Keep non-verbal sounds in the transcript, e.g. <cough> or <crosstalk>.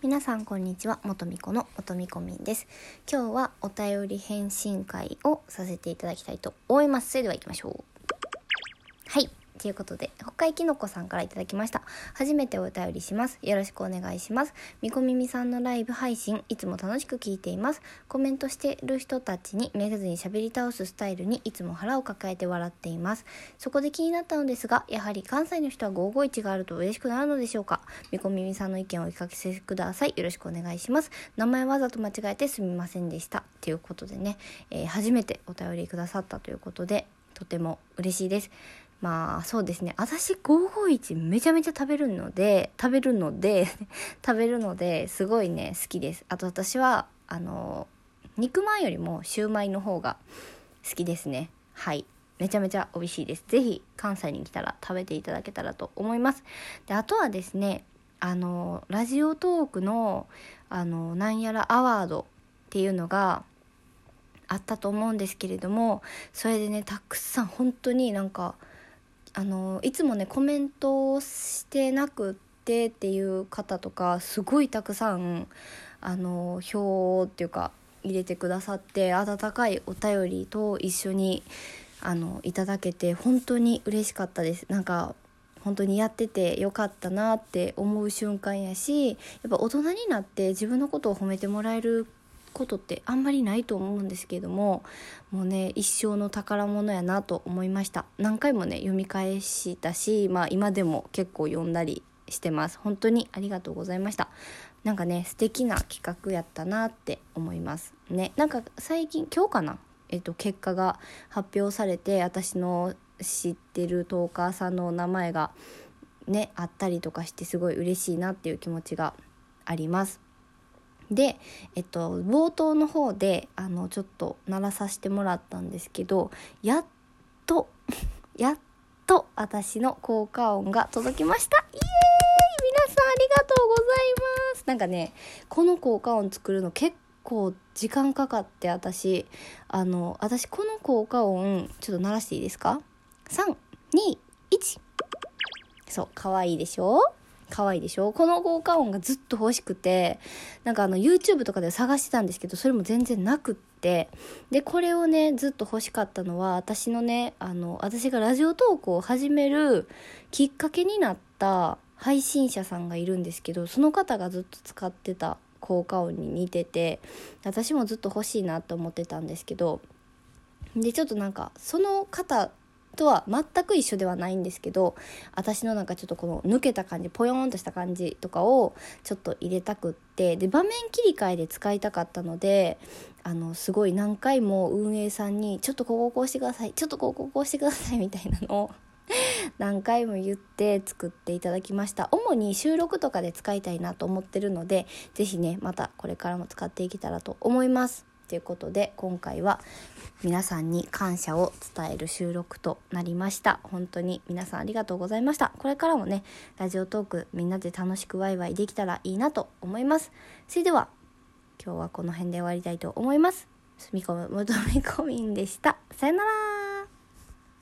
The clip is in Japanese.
皆さんこんにちは元美子の元美子みんです。今日はお便り返信会をさせていただきたいと思います。それでは行きましょう。はい。ということで、北海きのこさんからいただきました。初めてお便りします。よろしくお願いします。みこみみさんのライブ配信、いつも楽しく聞いています。コメントしてる人たちにめげずに喋り倒すスタイルにいつも腹を抱えて笑っています。そこで気になったのですが、やはり関西の人は551があると嬉しくなるのでしょうか？みこみみさんの意見をお聞かせください。よろしくお願いします。名前わざと間違えてすみませんでした。ということでね、えー、初めてお便りくださったということで、とても嬉しいです。まあそうですね。私551めちゃめちゃ食べるので食べるので <laughs> 食べるのですごいね好きです。あと私はあの肉まんよりもシューマイの方が好きですね。はい。めちゃめちゃ美味しいです。是非関西に来たら食べていただけたらと思います。であとはですねあのラジオトークのあのなんやらアワードっていうのがあったと思うんですけれどもそれでねたくさん本当になんかあのいつもねコメントをしてなくってっていう方とかすごいたくさんあの表っていうか入れてくださって温かいお便りと一緒にあのいただけて本当に嬉しかったです。なんか本当にやっててよかったなって思う瞬間やしやっぱ大人になって自分のことを褒めてもらえることってあんまりないと思うんですけどももうね一生の宝物やなと思いました。何回もね読み返したしまあ今でも結構読んだりしてます。本当にありがとうございました。なんかね素敵な企画やったなって思います。ねなんか最近今日かな？えっと結果が発表されて私の知ってるトーカーさんの名前がねあったりとかしてすごい嬉しいなっていう気持ちがあります。で、えっと、冒頭の方であのちょっと鳴らさせてもらったんですけどやっと <laughs> やっと私の効果音が届きました。イエーイ！皆さんありがとうございます。なんかねこの効果音作るの結構時間かかって私あの私この効果音ちょっと鳴らしていいですか？321そう可愛いでしょ？可愛いでしょ？この効果音がずっと欲しくて、なんかあの YouTube とかで探してたんですけど、それも全然なくって、で、これをね、ずっと欲しかったのは、私のね、あの、私がラジオトークを始めるきっかけになった配信者さんがいるんですけど、その方がずっと使ってた効果音に似てて、私もずっと欲しいなと思ってたんですけど、で、ちょっとなんか、その方とは全く一緒ではないんですけど私のなんかちょっとこの抜けた感じポヨーンとした感じとかをちょっと入れたくってで場面切り替えで使いたかったのであのすごい何回も運営さんに「ちょっとこここうしてくださいちょっとこここうしてください」みたいなのを <laughs> 何回も言って作っていただきました。主に収録とかで使いたいなと思ってるので是非ねまたこれからも使っていけたらと思います。ということで今回は皆さんに感謝を伝える収録となりました。本当に皆さんありがとうございました。これからもねラジオトークみんなで楽しくワイワイできたらいいなと思います。それでは今日はこの辺で終わりたいと思います。住み込むむとみこみんでした。さよなら。